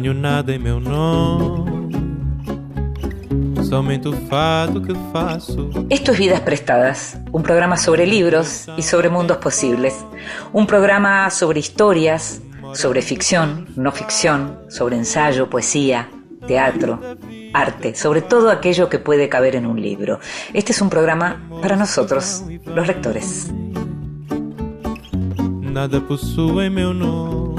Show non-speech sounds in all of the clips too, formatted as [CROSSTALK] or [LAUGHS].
Não tenho nada em meu nome. Somente o fado que faço. Esto es Vidas Prestadas, un programa sobre libros y sobre mundos posibles. Un programa sobre historias, sobre ficción, no ficción, sobre ensayo, poesía, teatro, arte, sobre todo aquello que puede caber en un libro. Este es un programa para nosotros, los lectores. Nada meu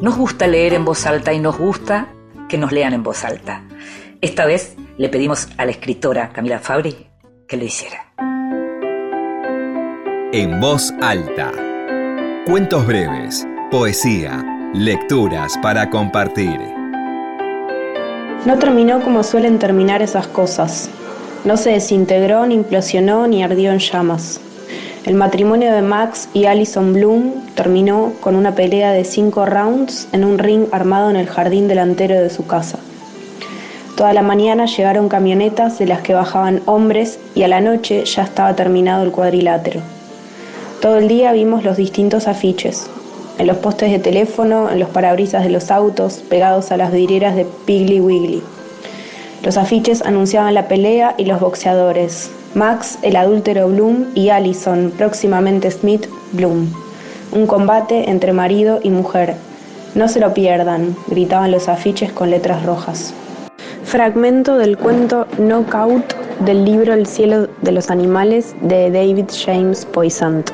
Nos gusta leer en voz alta y nos gusta que nos lean en voz alta. Esta vez le pedimos a la escritora Camila Fabri que lo hiciera. En voz alta. Cuentos breves, poesía, lecturas para compartir. No terminó como suelen terminar esas cosas. No se desintegró, ni implosionó, ni ardió en llamas. El matrimonio de Max y Alison Bloom terminó con una pelea de cinco rounds en un ring armado en el jardín delantero de su casa. Toda la mañana llegaron camionetas de las que bajaban hombres y a la noche ya estaba terminado el cuadrilátero. Todo el día vimos los distintos afiches, en los postes de teléfono, en los parabrisas de los autos, pegados a las vidrieras de Piggly Wiggly. Los afiches anunciaban la pelea y los boxeadores, Max, el adúltero Bloom, y Allison, próximamente Smith Bloom. Un combate entre marido y mujer. No se lo pierdan, gritaban los afiches con letras rojas. Fragmento del cuento Knockout del libro El cielo de los animales de David James Poisant.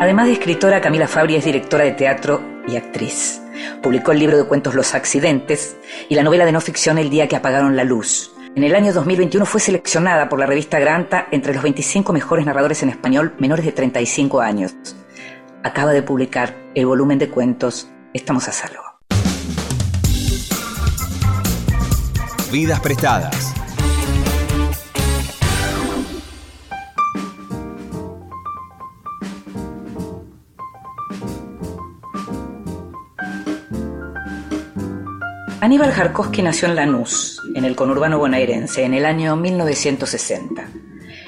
Además de escritora, Camila Fabri es directora de teatro y actriz. Publicó el libro de cuentos Los accidentes y la novela de no ficción El día que apagaron la luz, en el año 2021 fue seleccionada por la revista Granta entre los 25 mejores narradores en español menores de 35 años. Acaba de publicar el volumen de cuentos Estamos a salvo. Vidas prestadas. Aníbal Jarkowski nació en Lanús, en el conurbano bonaerense, en el año 1960.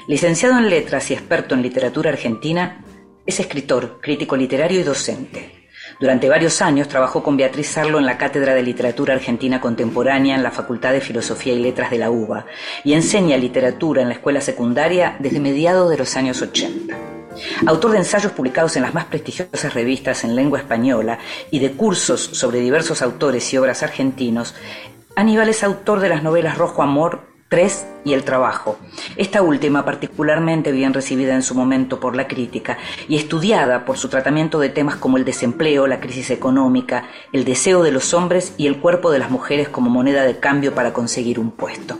Licenciado en letras y experto en literatura argentina, es escritor, crítico literario y docente. Durante varios años trabajó con Beatriz Sarlo en la Cátedra de Literatura Argentina Contemporánea en la Facultad de Filosofía y Letras de la UBA y enseña literatura en la escuela secundaria desde mediados de los años 80. Autor de ensayos publicados en las más prestigiosas revistas en lengua española y de cursos sobre diversos autores y obras argentinos, Aníbal es autor de las novelas Rojo Amor, Tres y El Trabajo. Esta última particularmente bien recibida en su momento por la crítica y estudiada por su tratamiento de temas como el desempleo, la crisis económica, el deseo de los hombres y el cuerpo de las mujeres como moneda de cambio para conseguir un puesto.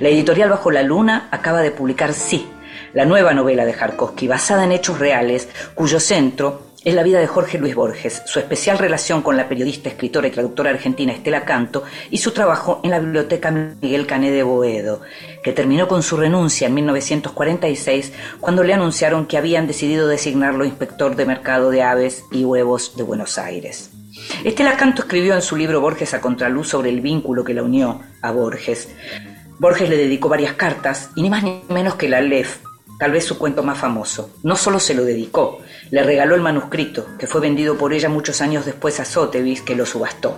La editorial Bajo la Luna acaba de publicar Sí, la nueva novela de Jarkowski, basada en hechos reales, cuyo centro es la vida de Jorge Luis Borges, su especial relación con la periodista, escritora y traductora argentina Estela Canto y su trabajo en la biblioteca Miguel Cané de Boedo, que terminó con su renuncia en 1946 cuando le anunciaron que habían decidido designarlo inspector de mercado de aves y huevos de Buenos Aires. Estela Canto escribió en su libro Borges a contraluz sobre el vínculo que la unió a Borges. Borges le dedicó varias cartas y ni más ni menos que la LEF, tal vez su cuento más famoso. No solo se lo dedicó, le regaló el manuscrito, que fue vendido por ella muchos años después a Sotheby's, que lo subastó.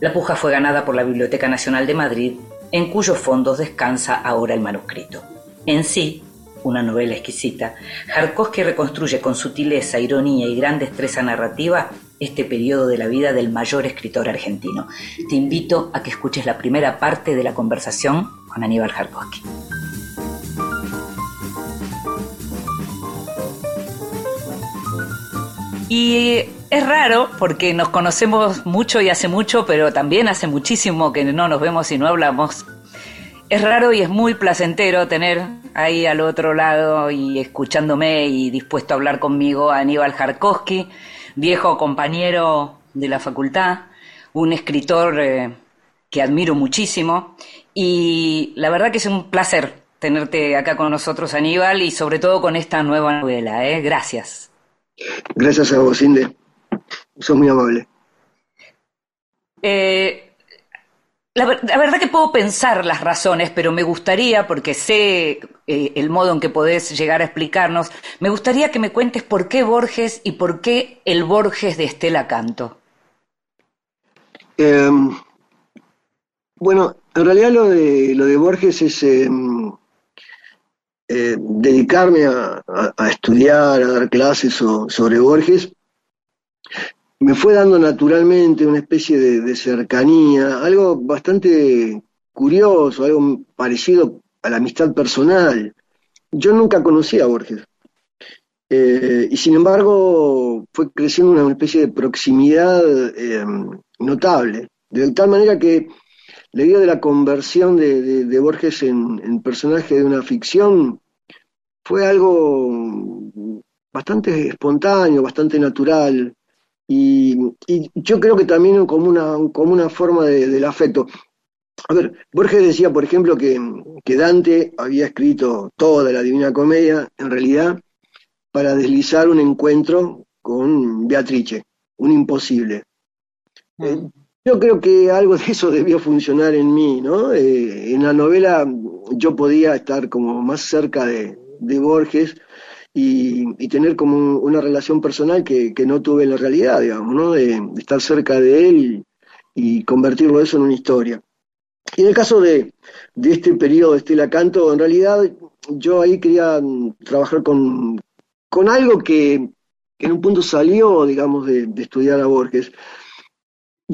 La puja fue ganada por la Biblioteca Nacional de Madrid, en cuyos fondos descansa ahora el manuscrito. En sí, una novela exquisita, Jarkowski reconstruye con sutileza, ironía y gran destreza narrativa este periodo de la vida del mayor escritor argentino. Te invito a que escuches la primera parte de la conversación con Aníbal Jarkowski. Y es raro porque nos conocemos mucho y hace mucho, pero también hace muchísimo que no nos vemos y no hablamos. Es raro y es muy placentero tener ahí al otro lado y escuchándome y dispuesto a hablar conmigo a Aníbal Jarkowski, viejo compañero de la facultad, un escritor eh, que admiro muchísimo y la verdad que es un placer tenerte acá con nosotros Aníbal y sobre todo con esta nueva novela. ¿eh? Gracias. Gracias a vos, Inde. Sos muy amable. Eh, la, verdad que puedo pensar las razones, pero me gustaría, porque sé eh, el modo en que podés llegar a explicarnos, me gustaría que me cuentes por qué Borges y por qué el Borges de Estela Canto. Em, bueno, en realidad lo de, lo de Borges es em, eh, dedicarme a, estudiar, a dar clases sobre Borges. Me fue dando naturalmente una especie de cercanía, algo bastante curioso, algo parecido a la amistad personal. Yo nunca conocí a Borges. Eh, y sin embargo fue creciendo una especie de proximidad eh, notable, de tal manera que la idea de la conversión de, Borges en, personaje de una ficción fue algo bastante espontáneo, bastante natural, y, yo creo que también como una, como una forma del afecto. A ver, Borges decía, por ejemplo, que, Dante había escrito toda la Divina Comedia, en realidad, para deslizar un encuentro con Beatrice, un imposible. Eh, yo creo que algo de eso debió funcionar en mí, ¿no? Eh, en la novela yo podía estar como más cerca de, Borges y, tener como una relación personal que, no tuve en la realidad, digamos, ¿no? De, estar cerca de él y convertirlo eso en una historia. Y en el caso de, este periodo de Estela Canto, en realidad yo ahí quería trabajar con, algo que, en un punto salió, digamos, de, estudiar a Borges.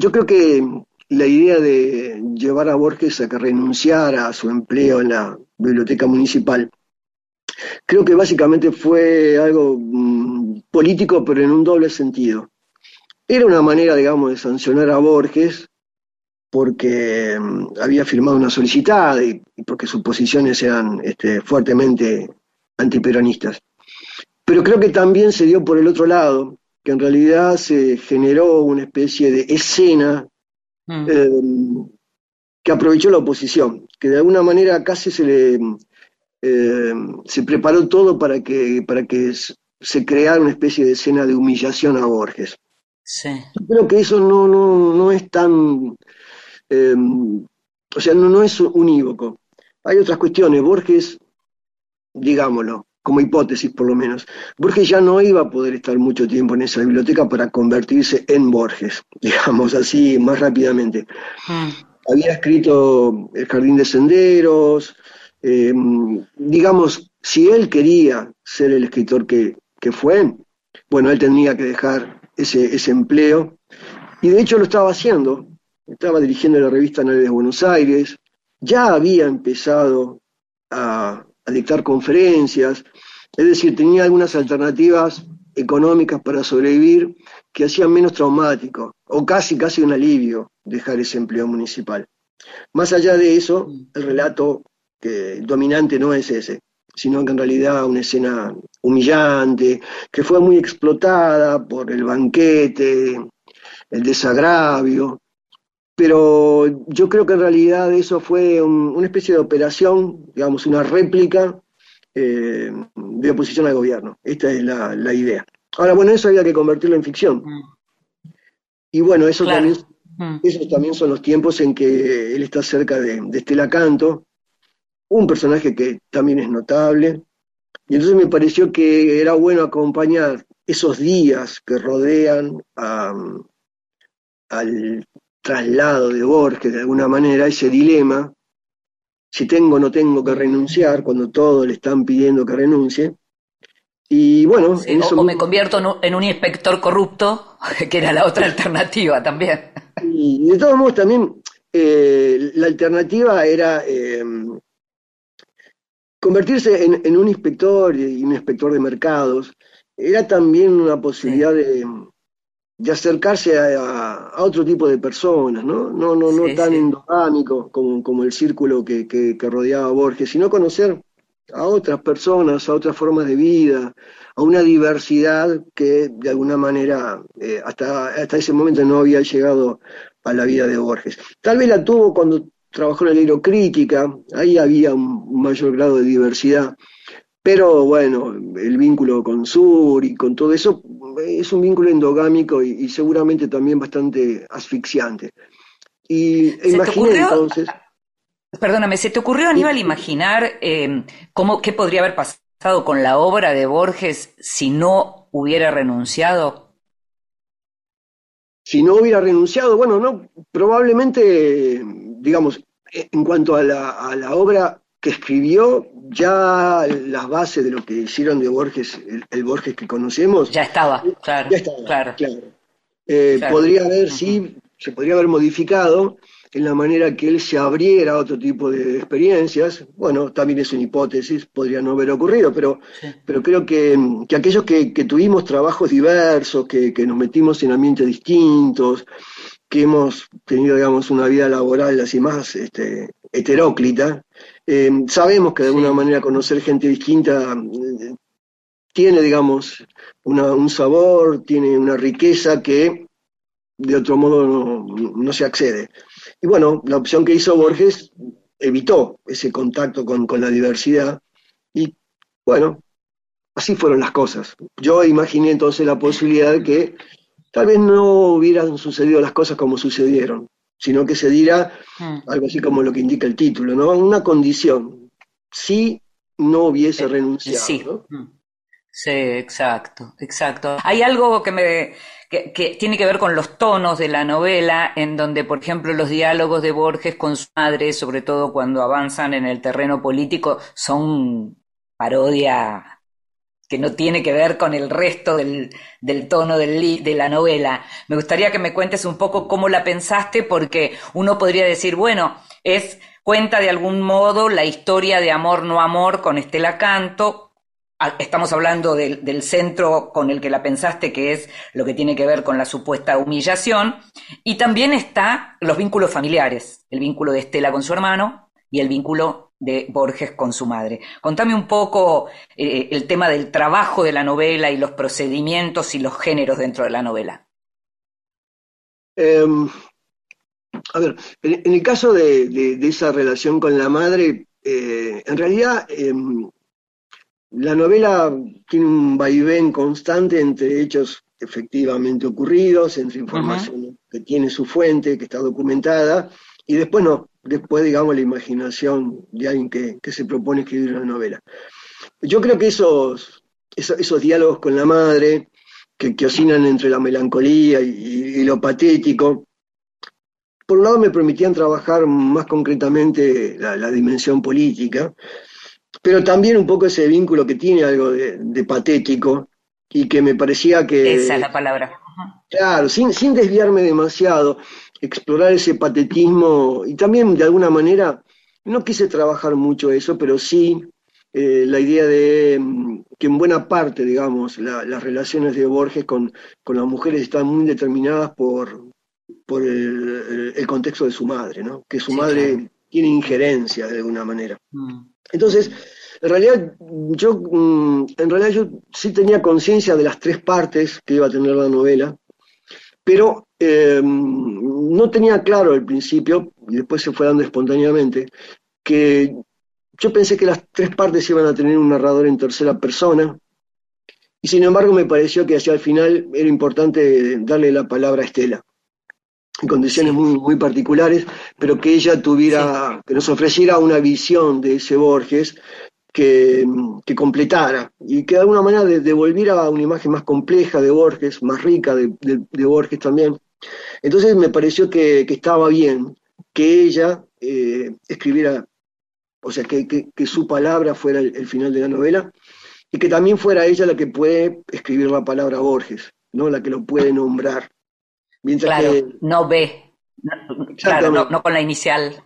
Yo creo que la idea de llevar a Borges a que renunciara a su empleo en la biblioteca municipal, creo que básicamente fue algo mm, político, pero en un doble sentido. Era una manera, digamos, de sancionar a Borges, porque mm, había firmado una solicitada y, porque sus posiciones eran este, fuertemente antiperonistas. Pero creo que también se dio por el otro lado, que en realidad se generó una especie de escena mm. em, que aprovechó la oposición, que de alguna manera casi se le em, se preparó todo para que, para que se creara una especie de escena de humillación a Borges. Sí. creo que eso no, no, no es tan Em, o sea, no, no es unívoco. Hay otras cuestiones. Borges, digámoslo, como hipótesis por lo menos, Borges ya no iba a poder estar mucho tiempo en esa biblioteca para convertirse en Borges, [LAUGHS] digamos así, más rápidamente. Hmm. Había escrito El Jardín de Senderos, em, digamos, si él quería ser el escritor que, que, fue, bueno, él tenía que dejar ese, ese empleo, y de hecho lo estaba haciendo, estaba dirigiendo la revista Anuales de Buenos Aires, ya había empezado a, dictar conferencias, es decir, tenía algunas alternativas económicas para sobrevivir que hacían menos traumático, o casi, casi un alivio dejar ese empleo municipal. Más allá de eso, el relato dominante no es ese, sino que en realidad una escena humillante, que fue muy explotada por el banquete, el desagravio, pero yo creo que en realidad eso fue una especie de operación, digamos, una réplica eh, de oposición al gobierno. Esta es la, idea. Ahora, bueno, eso había que convertirlo en ficción. Mm. Y bueno, eso también, mm. esos también son los tiempos en que él está cerca de, Estela Canto, un personaje que también es notable. Y entonces me pareció que era bueno acompañar esos días que rodean al traslado de Borges, de alguna manera, ese dilema, si tengo o no tengo que renunciar, cuando todos le están pidiendo que renuncie. Y bueno, o, me convierto en un, inspector corrupto, [LAUGHS] que era la otra alternativa también. Y de todos modos también eh, la alternativa era eh, convertirse en, un inspector y un inspector de mercados. Era también una posibilidad de, de acercarse a, otro tipo de personas, ¿no? No, no, no tan endogámico como, como, el círculo que, que, rodeaba a Borges, sino conocer a otras personas, a otras formas de vida, a una diversidad que de alguna manera eh, hasta, hasta ese momento no había llegado a la vida de Borges. Tal vez la tuvo cuando trabajó en la crítica, ahí había un mayor grado de diversidad, pero bueno, el vínculo con Sur y con todo eso es un vínculo endogámico y, seguramente también bastante asfixiante. Y imaginé entonces. Perdóname, ¿se te ocurrió, Aníbal, imaginar eh, cómo, qué podría haber pasado con la obra de Borges si no hubiera renunciado? Si no hubiera renunciado, bueno, no, probablemente, digamos, en cuanto a la, a la obra que escribió, ya las bases de lo que hicieron de Borges, el, Borges que conocemos. Ya estaba, claro. Ya estaba, claro. Eh, podría haber, sí, se podría haber modificado, en la manera que él se abriera a otro tipo de experiencias. Bueno, también es una hipótesis, podría no haber ocurrido, pero, pero creo que, aquellos que, tuvimos trabajos diversos, que, nos metimos en ambientes distintos, que hemos tenido, digamos, una vida laboral así más este, heteróclita, eh, sabemos que de alguna manera conocer gente distinta eh, tiene, digamos, un sabor, tiene una riqueza que de otro modo no se accede. Y bueno, la opción que hizo Borges evitó ese contacto con, la diversidad y bueno, así fueron las cosas. Yo imaginé entonces la posibilidad de que tal vez no hubieran sucedido las cosas como sucedieron, sino que se diera hmm. algo así como lo que indica el título, ¿no? Una condición, si no hubiese renunciado. Sí. Hmm. sí, exacto, exacto. Hay algo que me que, tiene que ver con los tonos de la novela, en donde, por ejemplo, los diálogos de Borges con su madre, sobre todo cuando avanzan en el terreno político, son parodia que no tiene que ver con el resto del, tono del de la novela. Me gustaría que me cuentes un poco cómo la pensaste, porque uno podría decir, bueno, es cuenta de algún modo la historia de amor no amor con Estela Canto, estamos hablando del, centro con el que la pensaste, que es lo que tiene que ver con la supuesta humillación, y también está los vínculos familiares, el vínculo de Estela con su hermano y el vínculo de Borges con su madre. Contame un poco eh, el tema del trabajo de la novela y los procedimientos y los géneros dentro de la novela. Em, a ver, en, el caso de, esa relación con la madre, eh, en realidad em, la novela tiene un vaivén constante entre hechos efectivamente ocurridos, entre información que tiene su fuente, que está documentada, y después no, después digamos la imaginación de alguien que, se propone escribir una novela. Yo creo que esos, esos, diálogos con la madre, que, que oscilan entre la melancolía y, lo patético, por un lado me permitían trabajar más concretamente la dimensión política, pero también un poco ese vínculo que tiene algo de, patético y que me parecía que... Esa es la palabra. Claro, sin, sin desviarme demasiado, explorar ese patetismo y también de alguna manera, no quise trabajar mucho eso, pero sí eh, la idea de mm, que en buena parte, digamos, las relaciones de Borges con, con, las mujeres están muy determinadas por, por el, contexto de su madre, ¿no? que su madre tiene injerencia de alguna manera. Mm. Entonces, en realidad, yo, mm, en realidad yo sí tenía conciencia de las tres partes que iba a tener la novela, pero em, no tenía claro al principio, y después se fue dando espontáneamente, que yo pensé que las tres partes iban a tener un narrador en tercera persona, y sin embargo me pareció que hacia el final era importante darle la palabra a Estela en condiciones muy, muy particulares, pero que ella tuviera, que nos ofreciera una visión de ese Borges que, completara y que de alguna manera devolviera una imagen más compleja de Borges, más rica de, Borges también. Entonces me pareció que, estaba bien que ella eh, escribiera, o sea, que, su palabra fuera el, final de la novela y que también fuera ella la que puede escribir la palabra Borges, ¿no? la que lo puede nombrar claro, no ve, claro, no, con la inicial.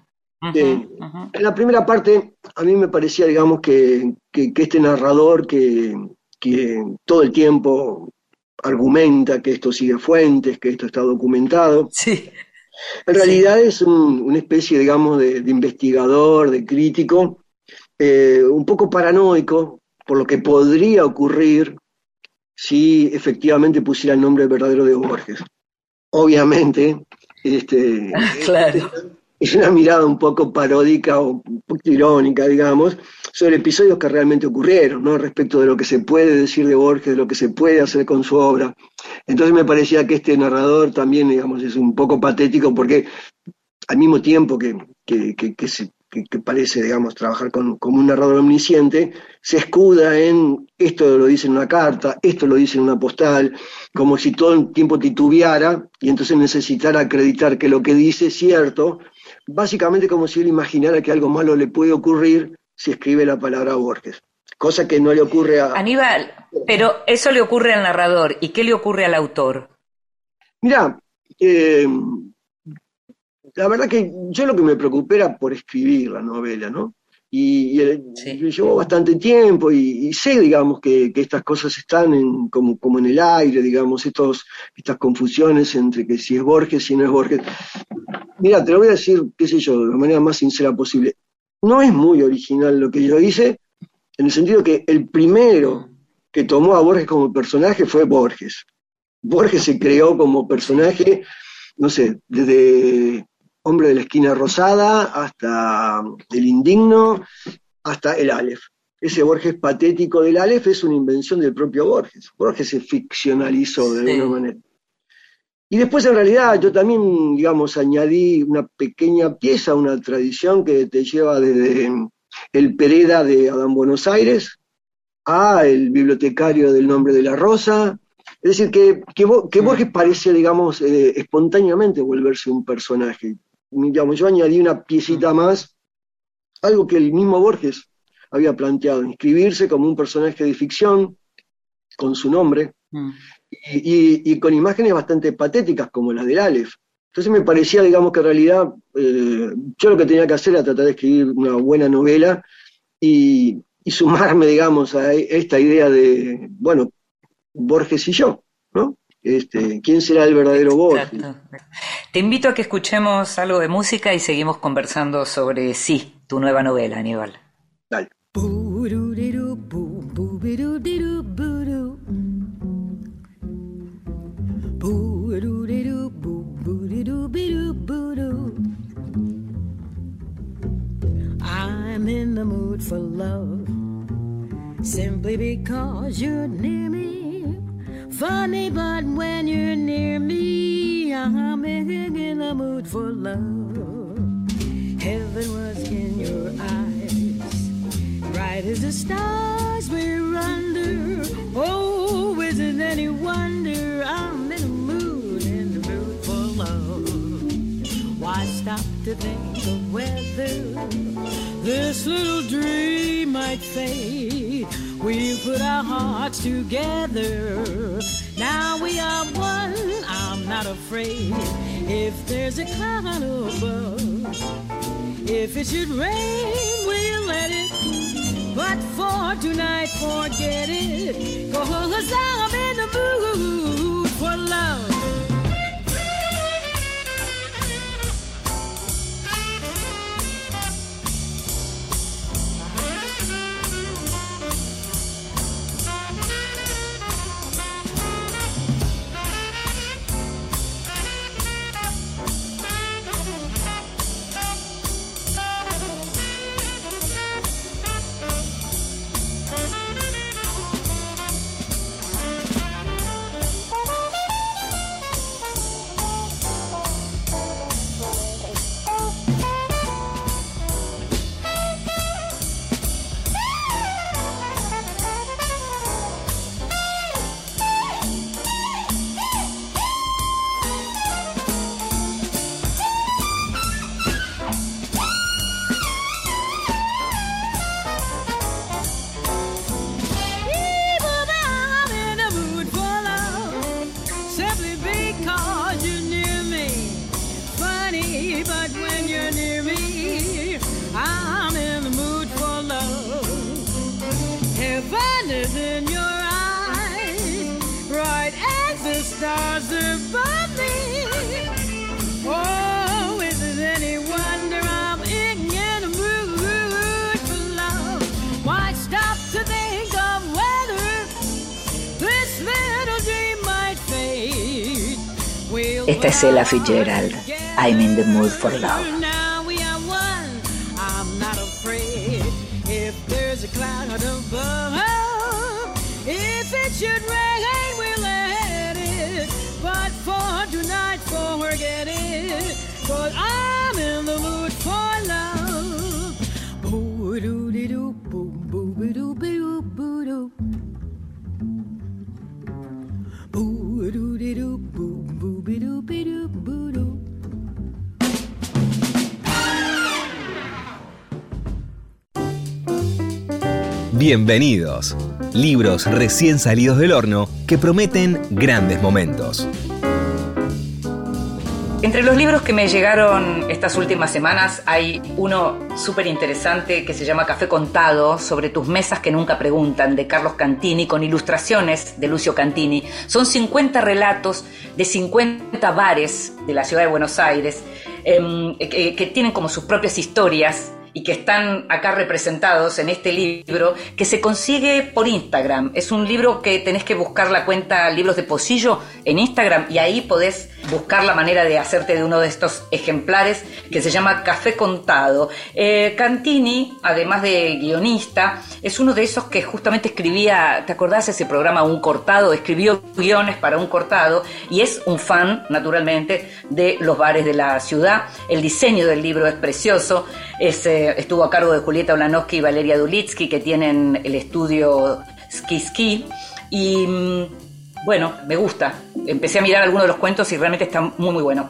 En la primera parte, a mí me parecía, digamos, que, este narrador que, todo el tiempo argumenta que esto sigue fuentes, que esto está documentado. Sí. En realidad es una especie, digamos, de, investigador, de crítico, eh, un poco paranoico por lo que podría ocurrir si efectivamente pusiera el nombre verdadero de Borges obviamente, este, [LAUGHS] es una mirada un poco paródica o un poco irónica, digamos, sobre episodios que realmente ocurrieron, ¿no? Respecto de lo que se puede decir de Borges, de lo que se puede hacer con su obra. Entonces me parecía que este narrador también, digamos, es un poco patético porque al mismo tiempo que, que, que, parece, digamos, trabajar con, como un narrador omnisciente, se escuda en esto lo dice en una carta, esto lo dice en una postal, como si todo el tiempo titubeara y entonces necesitara acreditar que lo que dice es cierto, básicamente como si él imaginara que algo malo le puede ocurrir si escribe la palabra Borges, cosa que no le ocurre a... Aníbal, pero eso le ocurre al narrador, ¿y qué le ocurre al autor? Mira, eh, la verdad que yo lo que me preocupé era por escribir la novela, ¿no? Y, llevó bastante tiempo y, sé, digamos, que, estas cosas están como, como en el aire, digamos, estos, estas confusiones entre que si es Borges, si no es Borges. Mira, te lo voy a decir, qué sé yo, de la manera más sincera posible. No es muy original lo que yo hice, en el sentido que el primero que tomó a Borges como personaje fue Borges. Borges se creó como personaje, no sé, desde Hombre de la Esquina Rosada, hasta El Indigno, hasta el Aleph. Ese Borges patético del Aleph es una invención del propio Borges. Borges se ficcionalizó de alguna manera. Y después en realidad yo también, digamos, añadí una pequeña pieza, una tradición que te lleva desde el Pereda de Adán Buenos Aires a el bibliotecario del nombre de la Rosa. Es decir, que, que, Borges parece, digamos, eh, espontáneamente volverse un personaje digamos, yo añadí una piecita más, algo que el mismo Borges había planteado, inscribirse como un personaje de ficción, con su nombre, mm. y, con imágenes bastante patéticas como las del Aleph. Entonces me parecía, digamos, que en realidad eh, yo lo que tenía que hacer era tratar de escribir una buena novela y, y sumarme, [LAUGHS] digamos, a esta idea de, bueno, Borges y yo. Este, ¿Quién será el verdadero Borges? Te invito a que escuchemos algo de música y seguimos conversando sobre sí, tu nueva novela, Aníbal. Dale. I'm in the mood for love simply because you're near me. Funny, but when you're near me, I'm in the mood for love. Heaven was in your eyes, bright as the stars we're under. Oh, is it any wonder I'm in the mood, in the mood for love? Why stop to think of whether this little dream might fade? We put our hearts together. Now we are one. I'm not afraid. If there's a cloud above, if it should rain, we'll let it. But for tonight, forget it. Cause I'm in the mood for love. Esta es Ella Fitzgerald. I'm in the mood for love. Bienvenidos. Libros recién salidos del horno que prometen grandes momentos. Entre los libros que me llegaron estas últimas semanas hay uno súper interesante que se llama Café Contado sobre tus mesas que nunca preguntan de Carlos Cantini con ilustraciones de Lucio Cantini. Son 50 relatos de 50 bares de la ciudad de Buenos Aires em, que, que tienen como sus propias historias y que están acá representados en este libro, que se consigue por Instagram. Es un libro que tenés que buscar la cuenta Libros de Pocillo en Instagram y ahí podés buscar la manera de hacerte de uno de estos ejemplares que se llama Café Contado. Eh, Cantini, además de guionista, es uno de esos que justamente escribía, ¿te acordás ese programa Un Cortado? Escribió guiones para Un Cortado y es un fan, naturalmente, de los bares de la ciudad. El diseño del libro es precioso. Eh, estuvo a cargo de Julieta Olanowski y Valeria Dulitsky, que tienen el estudio Ski. Y mm, bueno, me gusta. Empecé a mirar algunos de los cuentos y realmente está muy, muy bueno.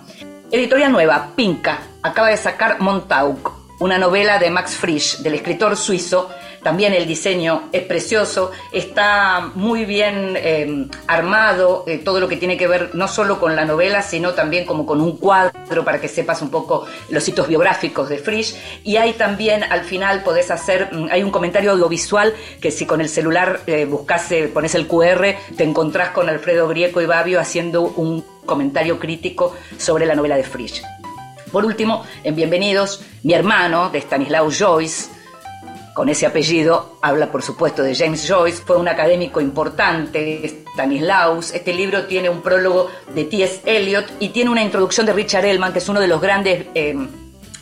Editorial nueva, Pinca, acaba de sacar Montauk, una novela de Max Frisch, del escritor suizo también el diseño es precioso, está muy bien eh, armado, eh, todo lo que tiene que ver no solo con la novela, sino también como con un cuadro para que sepas un poco los hitos biográficos de Frisch. Y hay también, al final, podés hacer, mm, hay un comentario audiovisual que si con el celular eh, buscas, pones el QR, te encontrás con Alfredo Grieco y Babio haciendo un comentario crítico sobre la novela de Frisch. Por último, en Bienvenidos, mi hermano de Stanislaw Joyce, con ese apellido, habla por supuesto de James Joyce, fue un académico importante, Stanislaus. Este libro tiene un prólogo de T.S. Eliot y tiene una introducción de Richard Ellman, que es uno de los grandes... Eh,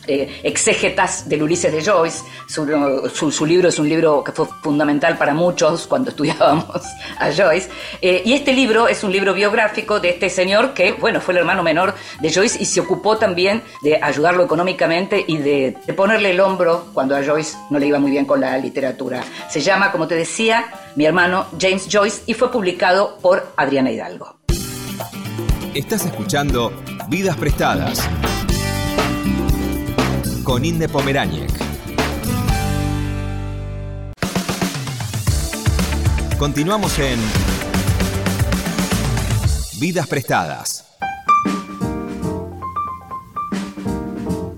eh, exégetas del Ulises de Joyce. Su, libro es un libro que fue fundamental para muchos cuando [LAUGHS] estudiábamos a Joyce. Eh, y este libro es un libro biográfico de este señor que, bueno, fue el hermano menor de Joyce y se ocupó también de ayudarlo económicamente y de, de ponerle el hombro cuando a Joyce no le iba muy bien con la literatura. Se llama, como te decía, mi hermano James Joyce y fue publicado por Adriana Hidalgo. Estás escuchando Vidas Prestadas con Inde. Continuamos en Vidas Prestadas.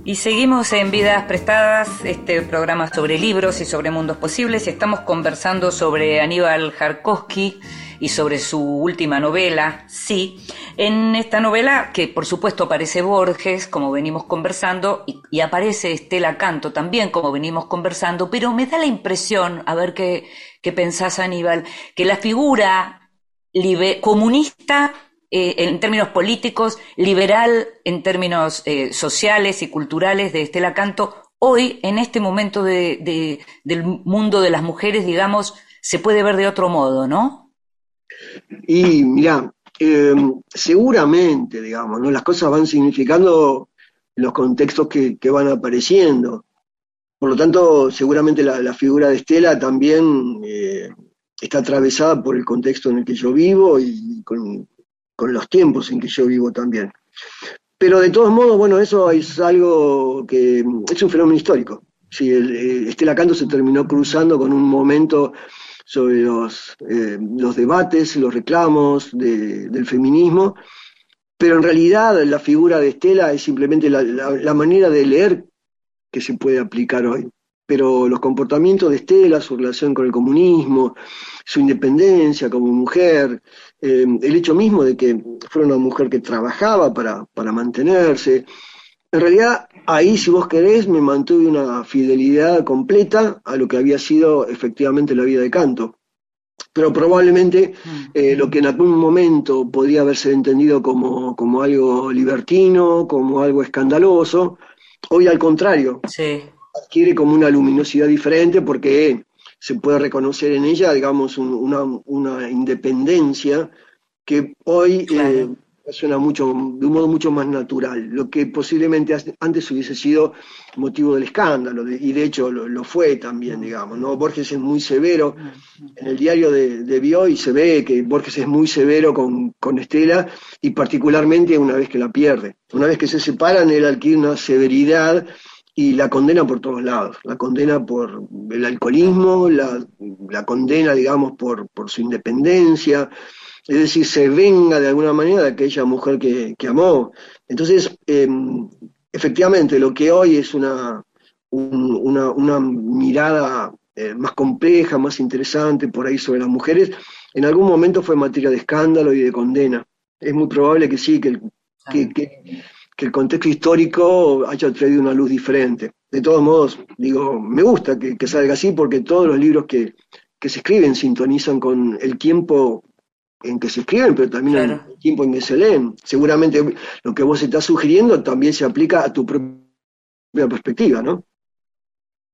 Y seguimos en Vidas Prestadas, este programa sobre libros y sobre mundos posibles. Y estamos conversando sobre Aníbal Jarkowski y sobre su última novela, Sí. En esta novela, que por supuesto aparece Borges, como venimos conversando, y, aparece Estela Canto también, como venimos conversando, pero me da la impresión, a ver qué, qué pensás Aníbal, que la figura comunista eh, en términos políticos, liberal en términos eh, sociales y culturales de Estela Canto, hoy, en este momento de, del mundo de las mujeres, digamos, se puede ver de otro modo, ¿no? Y mira, em, seguramente, digamos, las cosas van significando los contextos que, van apareciendo. Por lo tanto, seguramente la, figura de Estela también eh, está atravesada por el contexto en el que yo vivo y con, los tiempos en que yo vivo también. Pero de todos modos, bueno, eso es algo que es un fenómeno histórico. Sí, el, Estela Canto se terminó cruzando con un momento sobre los, eh, los debates, los reclamos del feminismo, pero en realidad la figura de Estela es simplemente la, manera de leer que se puede aplicar hoy. Pero los comportamientos de Estela, su relación con el comunismo, su independencia como mujer, eh, el hecho mismo de que fue una mujer que trabajaba para, para mantenerse, en realidad, ahí, si vos querés, me mantuve una fidelidad completa a lo que había sido efectivamente la vida de canto. Pero probablemente eh, lo que en algún momento podría haberse entendido como, como algo libertino, como algo escandaloso, hoy al contrario, adquiere como una luminosidad diferente porque se puede reconocer en ella, digamos, una, independencia que hoy eh, Suena mucho, de un modo mucho más natural, lo que posiblemente antes hubiese sido motivo del escándalo, y de hecho lo, fue también, digamos, ¿no? Borges es muy severo, en el diario de, de Bioy se ve que Borges es muy severo con, con, Estela, y particularmente una vez que la pierde. Una vez que se separan, él adquiere una severidad y la condena por todos lados, la condena por el alcoholismo, la, la condena, digamos, por, por su independencia, es decir, se venga de alguna manera de aquella mujer que, amó. Entonces, em, efectivamente, lo que hoy es una, una, mirada eh, más compleja, más interesante por ahí sobre las mujeres, en algún momento fue materia de escándalo y de condena. Es muy probable que sí, que el, que, el contexto histórico haya traído una luz diferente. De todos modos, digo, me gusta que, salga así porque todos los libros que, que se escriben sintonizan con el tiempo en que se escriben, pero también en el tiempo en que se leen. Seguramente lo que vos estás sugiriendo también se aplica a tu propia perspectiva, ¿no?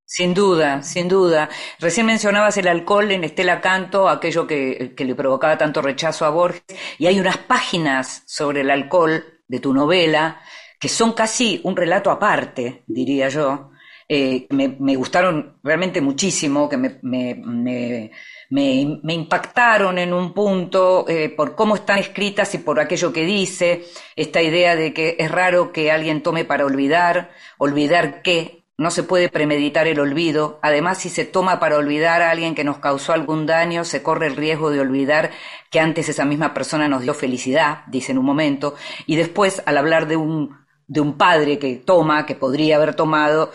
Sin duda, sin duda. Recién mencionabas el alcohol en Estela Canto, aquello que, que, le provocaba tanto rechazo a Borges, y hay unas páginas sobre el alcohol de tu novela que son casi un relato aparte, diría yo, eh, me, gustaron realmente muchísimo, que me, me, me impactaron en un punto eh, por cómo están escritas y por aquello que dice, esta idea de que es raro que alguien tome para olvidar, olvidar qué, no se puede premeditar el olvido. Además, si se toma para olvidar a alguien que nos causó algún daño, se corre el riesgo de olvidar que antes esa misma persona nos dio felicidad, dice en un momento. Y después, al hablar de un, de un padre que toma, que podría haber tomado,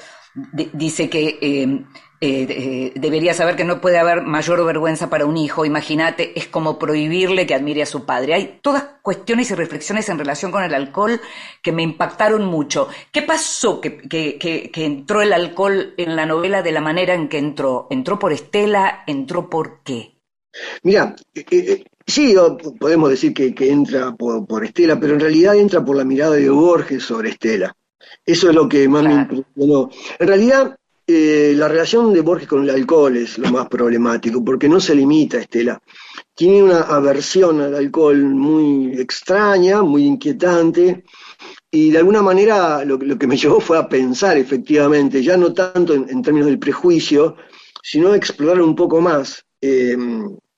dice que eh, eh, eh, debería saber que no puede haber mayor vergüenza para un hijo. Imagínate, es como prohibirle que admire a su padre. Hay todas cuestiones y reflexiones en relación con el alcohol que me impactaron mucho. ¿Qué pasó que, que, entró el alcohol en la novela de la manera en que entró? ¿Entró por Estela? ¿Entró por qué? Mira, sí, podemos decir que, entra por, Estela, pero en realidad entra por la mirada de Borges sobre Estela. Eso es lo que más me impresionó. En realidad, eh, la relación de Borges con el alcohol es lo más problemático, porque no se limita a Estela. Tiene una aversión al alcohol muy extraña, muy inquietante, y de alguna manera lo, que me llevó fue a pensar, efectivamente, ya no tanto en, términos del prejuicio, sino a explorar un poco más eh,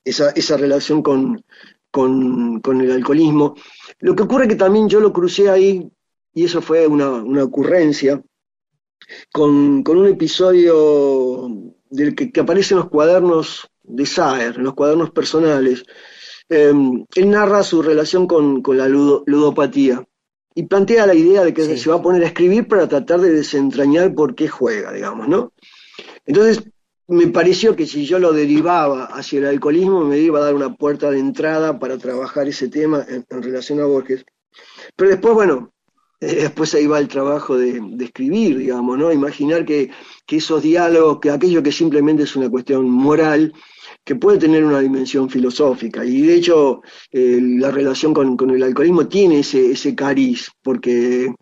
esa, relación con, con, el alcoholismo. Lo que ocurre que también yo lo crucé ahí y eso fue una, ocurrencia, con, un episodio del que, aparece en los cuadernos de Saer, en los cuadernos personales. Em, él narra su relación con, la ludopatía y plantea la idea de que se va a poner a escribir para tratar de desentrañar por qué juega, digamos, ¿no? Entonces, me pareció que si yo lo derivaba hacia el alcoholismo, me iba a dar una puerta de entrada para trabajar ese tema en relación a Borges. Pero después, bueno, después ahí va el trabajo de, escribir, digamos, ¿no? Imaginar que, esos diálogos, que aquello que simplemente es una cuestión moral, que puede tener una dimensión filosófica. Y de hecho, eh, la relación con, el alcoholismo tiene ese, ese cariz, porque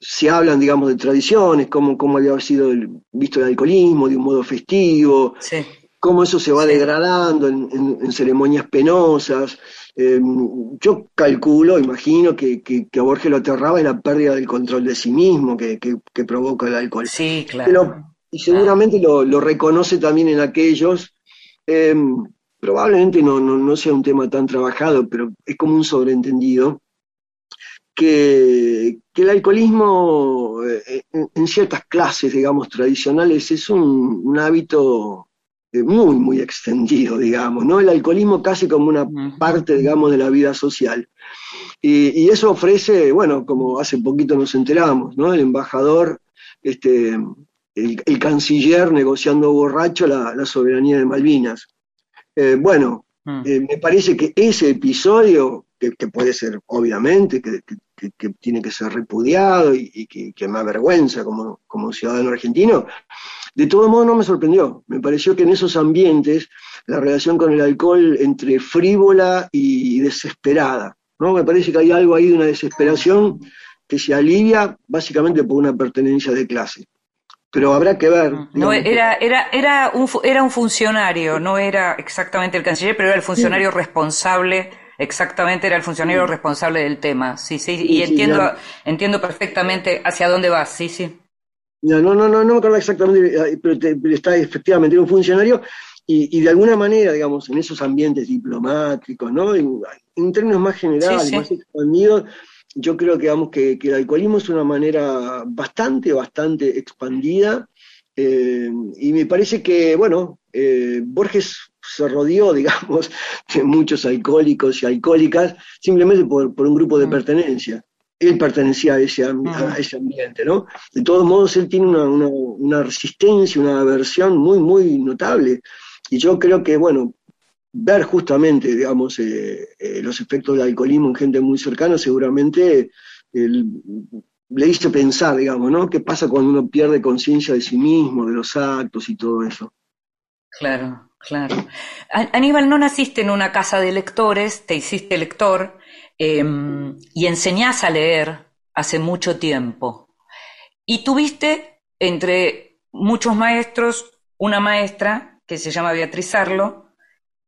se hablan, digamos, de tradiciones, cómo, cómo había sido visto el alcoholismo de un modo festivo, cómo eso se va degradando en, ceremonias penosas. Em, yo calculo, imagino que, a Borges lo aterraba la pérdida del control de sí mismo que, provoca el alcohol. Sí, claro. y seguramente lo, reconoce también en aquellos. Em, probablemente no, no, sea un tema tan trabajado, pero es como un sobreentendido. Que, el alcoholismo eh, en, ciertas clases, digamos, tradicionales es un hábito muy, muy extendido, digamos, ¿no? El alcoholismo casi como una parte, digamos, de la vida social. Y, eso ofrece, bueno, como hace poquito nos enteramos, ¿no? El embajador, este, el, canciller negociando borracho la, soberanía de Malvinas. Eh, bueno, mm. eh, me parece que ese episodio, que, puede ser, obviamente, que, tiene que ser repudiado y, que, me avergüenza como, como ciudadano argentino, de todo modo no me sorprendió, me pareció que en esos ambientes la relación con el alcohol entre frívola y desesperada, ¿no? Me parece que hay algo ahí de una desesperación que se alivia básicamente por una pertenencia de clase. Pero habrá que ver. No, era, era, era, un, era un funcionario, no era exactamente el canciller, pero era el funcionario responsable exactamente era el funcionario responsable del tema. Sí, sí, y entiendo, entiendo perfectamente hacia dónde vas, sí, sí. No, no, no, no, me acuerdo exactamente, eh, pero, está efectivamente un funcionario y, de alguna manera, digamos, en esos ambientes diplomáticos, ¿no? En, términos más generales, más expandidos, yo creo que, digamos, que, el alcoholismo es una manera bastante, bastante expandida eh, y me parece que, bueno, eh, Borges se rodeó, [LAUGHS] digamos, de muchos alcohólicos y alcohólicas simplemente por, un grupo de mm. pertenencia. Él pertenecía a ese, mm. ese, ambiente, ¿no? De todos modos, él tiene una, resistencia, una aversión muy, muy notable. Y yo creo que, bueno, ver justamente, digamos, eh, los efectos del alcoholismo en gente muy cercana, seguramente le hizo pensar, digamos, ¿no? ¿Qué pasa cuando uno pierde conciencia de sí mismo, de los actos y todo eso? Claro, claro. Aníbal, no naciste en una casa de lectores, te hiciste lector em, y enseñás a leer hace mucho tiempo. Y tuviste entre muchos maestros una maestra que se llama Beatriz Arlo,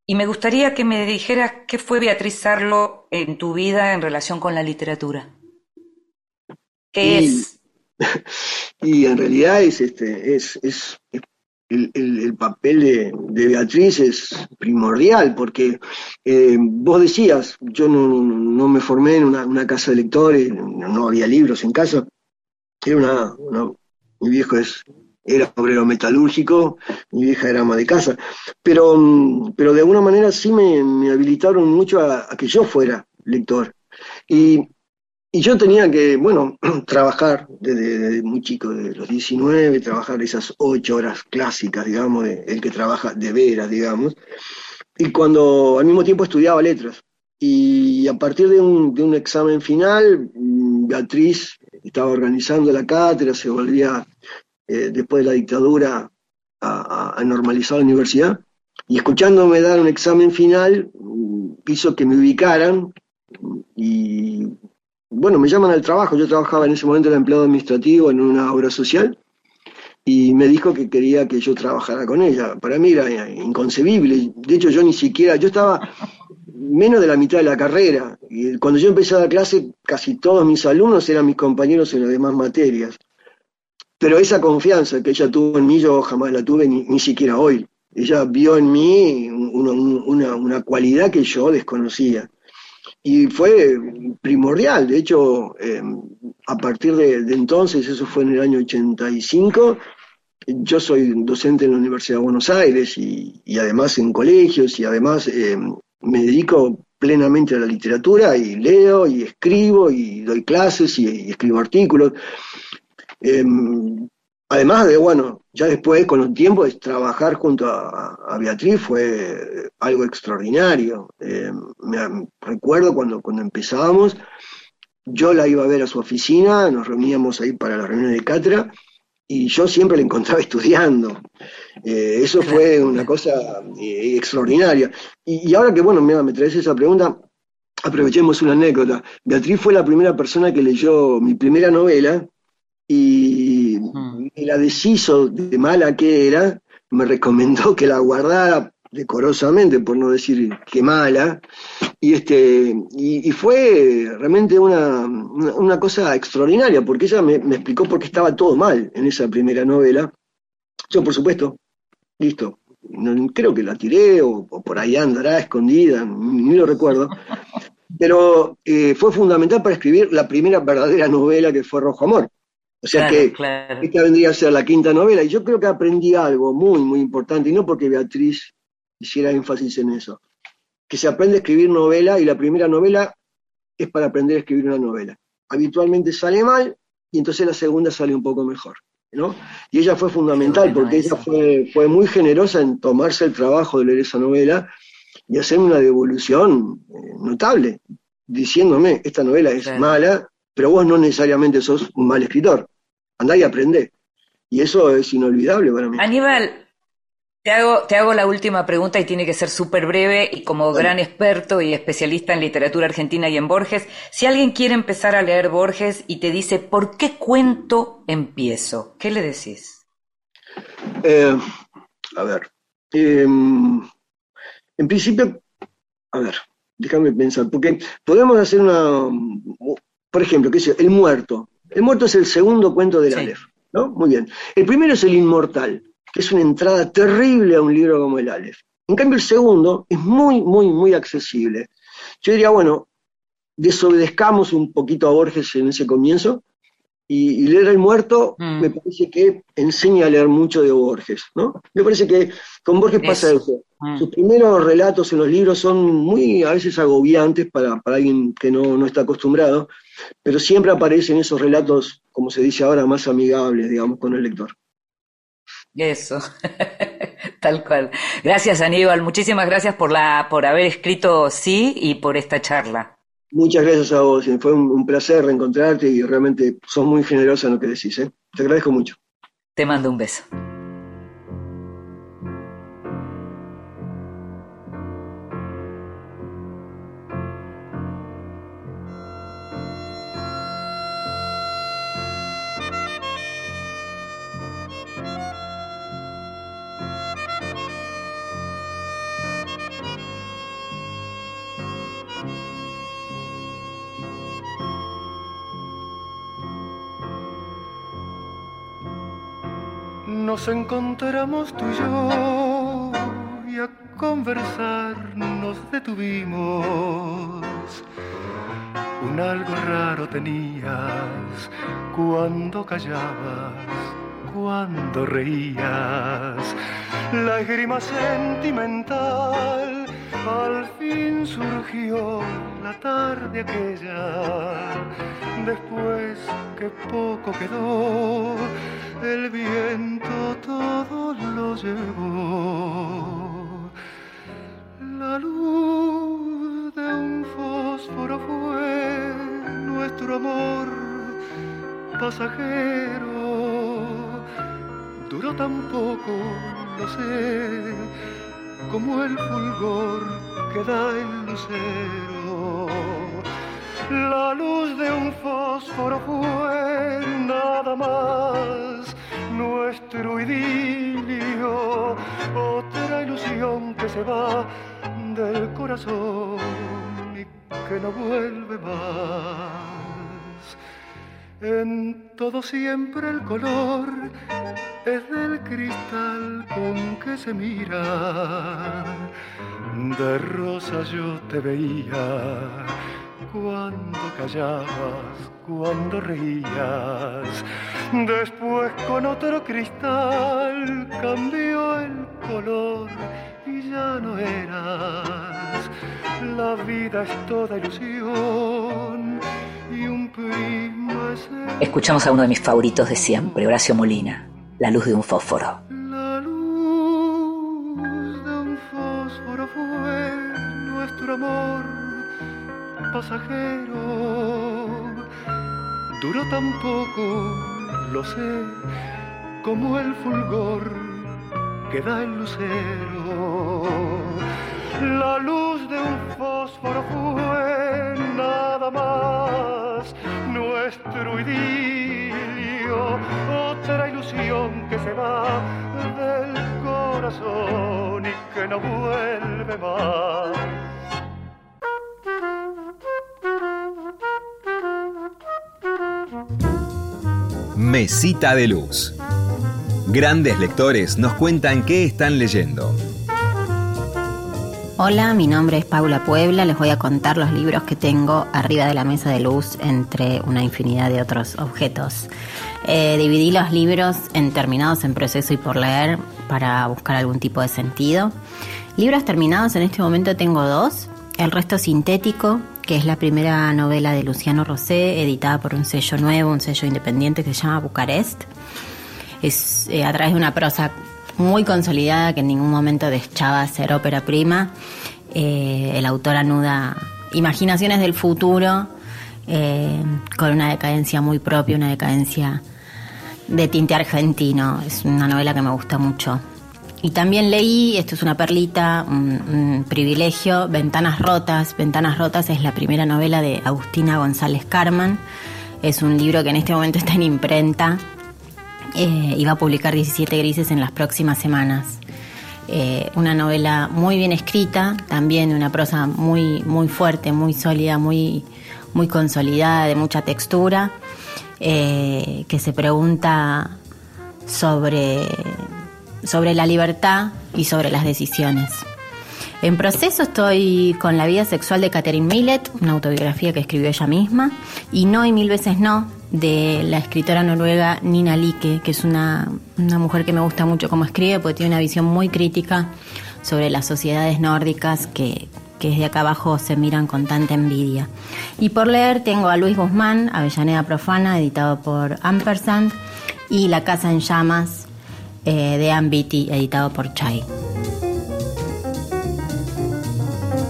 y me gustaría que me dijeras qué fue Beatriz Arlo en tu vida en relación con la literatura. ¿Qué es? [LAUGHS] Y en realidad es, este, es, es, el, papel de, Beatriz es primordial, porque eh, vos decías, yo no, me formé en una, casa de lectores, no, había libros en casa, era mi viejo es, era obrero metalúrgico, mi vieja era ama de casa, pero, pero de alguna manera sí me, habilitaron mucho a, que yo fuera lector. Y yo tenía que, bueno, [CLEARS THROAT] trabajar desde, muy chico, de los 19, trabajar esas ocho horas clásicas, digamos, el que trabaja de veras, digamos. Y cuando al mismo tiempo estudiaba letras. Y a partir de un, de un examen final, mm, Beatriz estaba organizando la cátedra, se volvía, eh, después de la dictadura, a, a, normalizar la universidad. Y escuchándome dar un examen final, mm, hizo que me ubicaran y bueno, me llaman al trabajo, yo trabajaba en ese momento de empleado administrativo en una obra social y me dijo que quería que yo trabajara con ella. Para mí era inconcebible, de hecho yo ni siquiera, yo estaba menos de la mitad de la carrera cuando yo empecé a dar clase casi todos mis alumnos eran mis compañeros en las demás materias. Pero esa confianza que ella tuvo en mí yo jamás la tuve ni, siquiera hoy. Ella vio en mí una, una cualidad que yo desconocía y fue primordial. De hecho, em, a partir de, entonces, eso fue en el año 85, yo soy docente en la Universidad de Buenos Aires y, además en colegios y además em, me dedico plenamente a la literatura y leo y escribo y doy clases y, escribo artículos. Em, además de, bueno, ya después, con el tiempo, es trabajar junto a, Beatriz fue algo extraordinario. Eh, me, recuerdo cuando, cuando empezábamos, yo la iba a ver a su oficina, nos reuníamos ahí para la reunión de cátedra, y yo siempre la encontraba [LAUGHS] estudiando. Eh, eso fue una cosa eh, extraordinaria. Y, ahora que, bueno, me, me traes esa pregunta, aprovechemos una anécdota. Beatriz fue la primera persona que leyó mi primera novela, y la deshizo de mala que era, me recomendó que la guardara decorosamente, por no decir que mala, y este y, fue realmente una, una, cosa extraordinaria, porque ella me, explicó por qué estaba todo mal en esa primera novela. Yo, por supuesto, listo, creo que la tiré o, por ahí andará escondida, ni, lo recuerdo, [LAUGHS] pero eh, fue fundamental para escribir la primera verdadera novela que fue Rojo Amor. O sea que esta vendría a ser la quinta novela. Y yo creo que aprendí algo muy, muy importante, y no porque Beatriz hiciera énfasis en eso, que se aprende a escribir novela y la primera novela es para aprender a escribir una novela. Habitualmente sale mal y entonces la segunda sale un poco mejor. ¿no? Y ella fue fundamental porque ella fue, fue muy generosa en tomarse el trabajo de leer esa novela y hacer una devolución eh, notable, diciéndome, esta novela es mala, pero vos no necesariamente sos un mal escritor andá y aprende Y eso es inolvidable para mí. Aníbal, te hago, te hago la última pregunta y tiene que ser súper breve y como gran experto y especialista en literatura argentina y en Borges, si alguien quiere empezar a leer Borges y te dice, ¿por qué cuento empiezo? ¿Qué le decís? Eh, a ver, em, en principio, a ver, déjame pensar, porque podemos hacer una, por ejemplo, qué sé, El Muerto. El Muerto es el segundo cuento del Sí. Aleph, ¿no? Muy bien. El primero es El Inmortal, que es una entrada terrible a un libro como el Aleph. En cambio, el segundo es muy, muy, muy accesible. Yo diría, bueno, desobedezcamos un poquito a Borges en ese comienzo y, y leer El Muerto Mm. me parece que enseña a leer mucho de Borges, ¿no? Me parece que con Borges pasa Eso. eso. Mm. Sus primeros relatos en los libros son muy a veces agobiantes para, para alguien que no, no está acostumbrado, pero siempre aparecen esos relatos, como se dice ahora, más amigables, digamos, con el lector. Eso, [LAUGHS] tal cual. Gracias, Aníbal. Muchísimas gracias por la, por haber escrito sí y por esta charla. Muchas gracias a vos, y fue un, un placer reencontrarte y realmente sos muy generosa en lo que decís. ¿eh? Te agradezco mucho. Te mando un beso. Nos encontramos tú y yo y a conversar nos detuvimos. Un algo raro tenías cuando callabas, cuando reías. Lágrima sentimental al fin surgió la tarde aquella. Después que poco quedó, el viento todo lo llevó. La luz de un fósforo fue nuestro amor pasajero. Duró tan poco, lo sé, como el fulgor que da el lucero. La luz de un fósforo fue nada más nuestro idilio, otra ilusión que se va del corazón y que no vuelve más. En todo siempre el color es del cristal con que se mira. De rosa yo te veía cuando callabas, cuando reías. Después con otro cristal cambió el color y ya no eras. La vida es toda ilusión Escuchamos a uno de mis favoritos de siempre, Horacio Molina, La luz de un fósforo. La luz de un fósforo fue nuestro amor pasajero. Duró tan poco, lo sé, como el fulgor que da el lucero. La luz nuestro idilio, otra ilusión que se va del corazón y que no vuelve más. Mesita de Luz. Grandes lectores nos cuentan qué están leyendo. Hola, mi nombre es Paula Puebla. Les voy a contar los libros que tengo arriba de la mesa de luz entre una infinidad de otros objetos. Eh, dividí los libros en terminados en proceso y por leer para buscar algún tipo de sentido. Libros terminados en este momento tengo dos. El resto sintético, que es la primera novela de Luciano Rosé, editada por un sello nuevo, un sello independiente que se llama Bucarest. Es eh, a través de una prosa muy consolidada que en ningún momento deschaba ser ópera prima. Eh, el autor anuda imaginaciones del futuro eh, con una decadencia muy propia, una decadencia de tinte argentino. Es una novela que me gusta mucho. Y también leí, esto es una perlita, un, un privilegio, Ventanas Rotas. Ventanas Rotas es la primera novela de Agustina González Carman. Es un libro que en este momento está en imprenta eh, y va a publicar 17 grises en las próximas semanas. Eh, una novela muy bien escrita, también una prosa muy, muy fuerte, muy sólida, muy, muy consolidada, de mucha textura, eh, que se pregunta sobre, sobre la libertad y sobre las decisiones. En proceso estoy con La vida sexual de Catherine Millet, una autobiografía que escribió ella misma, y No y mil veces no, de la escritora noruega Nina Like, que es una, mujer que me gusta mucho como escribe, porque tiene una visión muy crítica sobre las sociedades nórdicas que, que desde acá abajo se miran con tanta envidia. Y por leer tengo a Luis Guzmán, Avellaneda Profana, editado por Ampersand, y La Casa en Llamas, eh, de Ambiti, editado por Chai.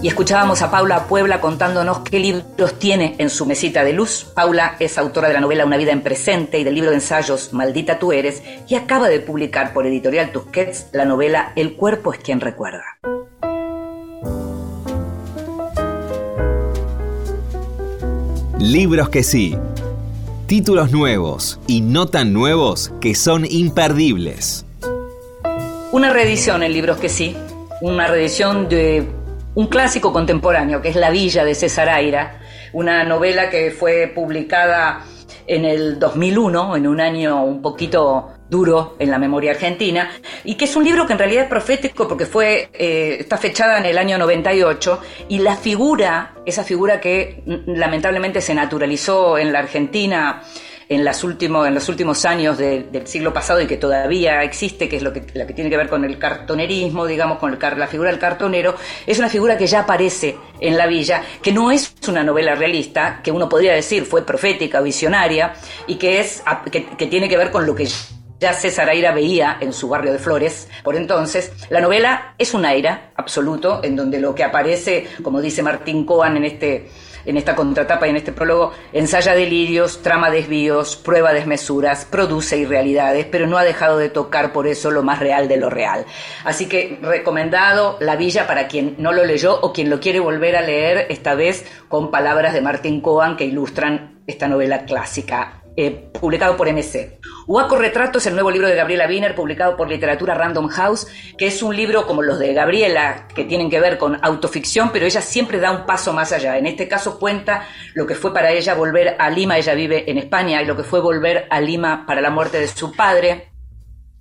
Y escuchábamos a Paula Puebla contándonos qué libros tiene en su mesita de luz. Paula es autora de la novela Una vida en presente y del libro de ensayos Maldita tú eres y acaba de publicar por Editorial Tusquets la novela El cuerpo es quien recuerda. Libros que sí. Títulos nuevos y no tan nuevos que son imperdibles. Una reedición en Libros que sí. Una reedición de un clásico contemporáneo, que es La Villa de César Aira, una novela que fue publicada en el 2001, en un año un poquito duro en la memoria argentina, y que es un libro que en realidad es profético porque fue, eh, está fechada en el año 98, y la figura, esa figura que mm, lamentablemente se naturalizó en la Argentina, en, en los últimos años del siglo pasado y que todavía existe, que es lo que, la que tiene que ver con el cartonerismo, digamos, con el, la figura del cartonero, es una figura que ya aparece en la villa, que no es una novela realista, que uno podría decir fue profética, visionaria, y que, es, que, que tiene que ver con lo que ya César Aira veía en su barrio de Flores. Por entonces, la novela es un aira absoluto, en donde lo que aparece, como dice Martín Coan en este en esta contratapa y en este prólogo, ensaya delirios, trama desvíos, prueba desmesuras, produce irrealidades, pero no ha dejado de tocar por eso lo más real de lo real. Así que recomendado La Villa para quien no lo leyó o quien lo quiere volver a leer, esta vez con palabras de Martín Coan que ilustran esta novela clásica eh, publicado por MC. Huaco Retrato es el nuevo libro de Gabriela Wiener, publicado por Literatura Random House, que es un libro como los de Gabriela, que tienen que ver con autoficción, pero ella siempre da un paso más allá. En este caso cuenta lo que fue para ella volver a Lima, ella vive en España, y lo que fue volver a Lima para la muerte de su padre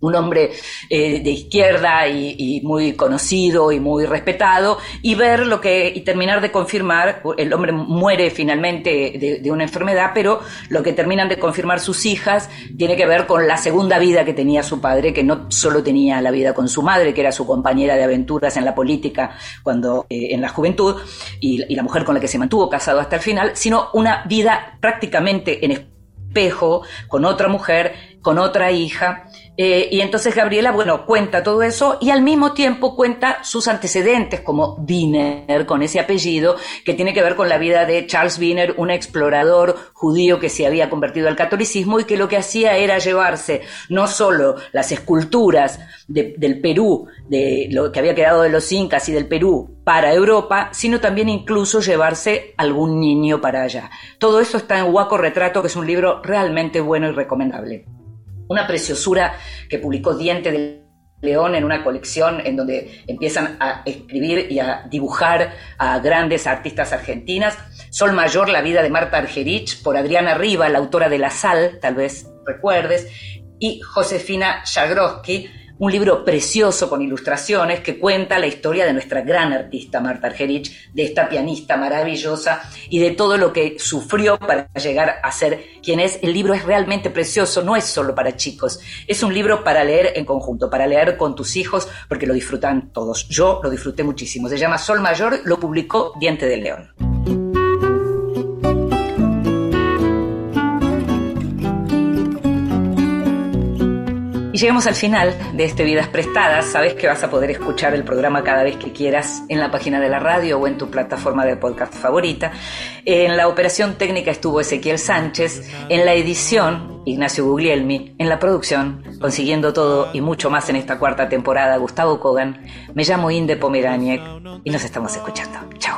un hombre eh, de izquierda y, muy conocido y muy respetado, y ver lo que, y terminar de confirmar, el hombre muere finalmente de, una enfermedad, pero lo que terminan de confirmar sus hijas tiene que ver con la segunda vida que tenía su padre, que no solo tenía la vida con su madre, que era su compañera de aventuras en la política cuando eh, en la juventud, y, y la mujer con la que se mantuvo casado hasta el final, sino una vida prácticamente en espejo, con otra mujer, con otra hija, eh, y entonces Gabriela, bueno, cuenta todo eso y al mismo tiempo cuenta sus antecedentes como Wiener, con ese apellido, que tiene que ver con la vida de Charles Wiener, un explorador judío que se había convertido al catolicismo y que lo que hacía era llevarse no solo las esculturas del Perú, de lo que había quedado de los incas y del Perú para Europa, sino también incluso llevarse algún niño para allá. Todo eso está en Huaco Retrato, que es un libro realmente bueno y recomendable una preciosura que publicó Diente del León en una colección en donde empiezan a escribir y a dibujar a grandes artistas argentinas. Sol Mayor, La vida de Marta Argerich, por Adriana Riva, la autora de La Sal, tal vez recuerdes, y Josefina Jagroski, un libro precioso con ilustraciones que cuenta la historia de nuestra gran artista Marta Argerich, de esta pianista maravillosa y de todo lo que sufrió para llegar a ser quien es. El libro es realmente precioso, no es solo para chicos, es un libro para leer en conjunto, para leer con tus hijos, porque lo disfrutan todos. Yo lo disfruté muchísimo. Se llama Sol Mayor, lo publicó Diente del León. Llegamos al final de este Vidas Prestadas. Sabes que vas a poder escuchar el programa cada vez que quieras en la página de la radio o en tu plataforma de podcast favorita. En la operación técnica estuvo Ezequiel Sánchez, en la edición Ignacio Guglielmi, en la producción, consiguiendo todo y mucho más en esta cuarta temporada, Gustavo Kogan. Me llamo Inde Pomeraniec y nos estamos escuchando. Chao.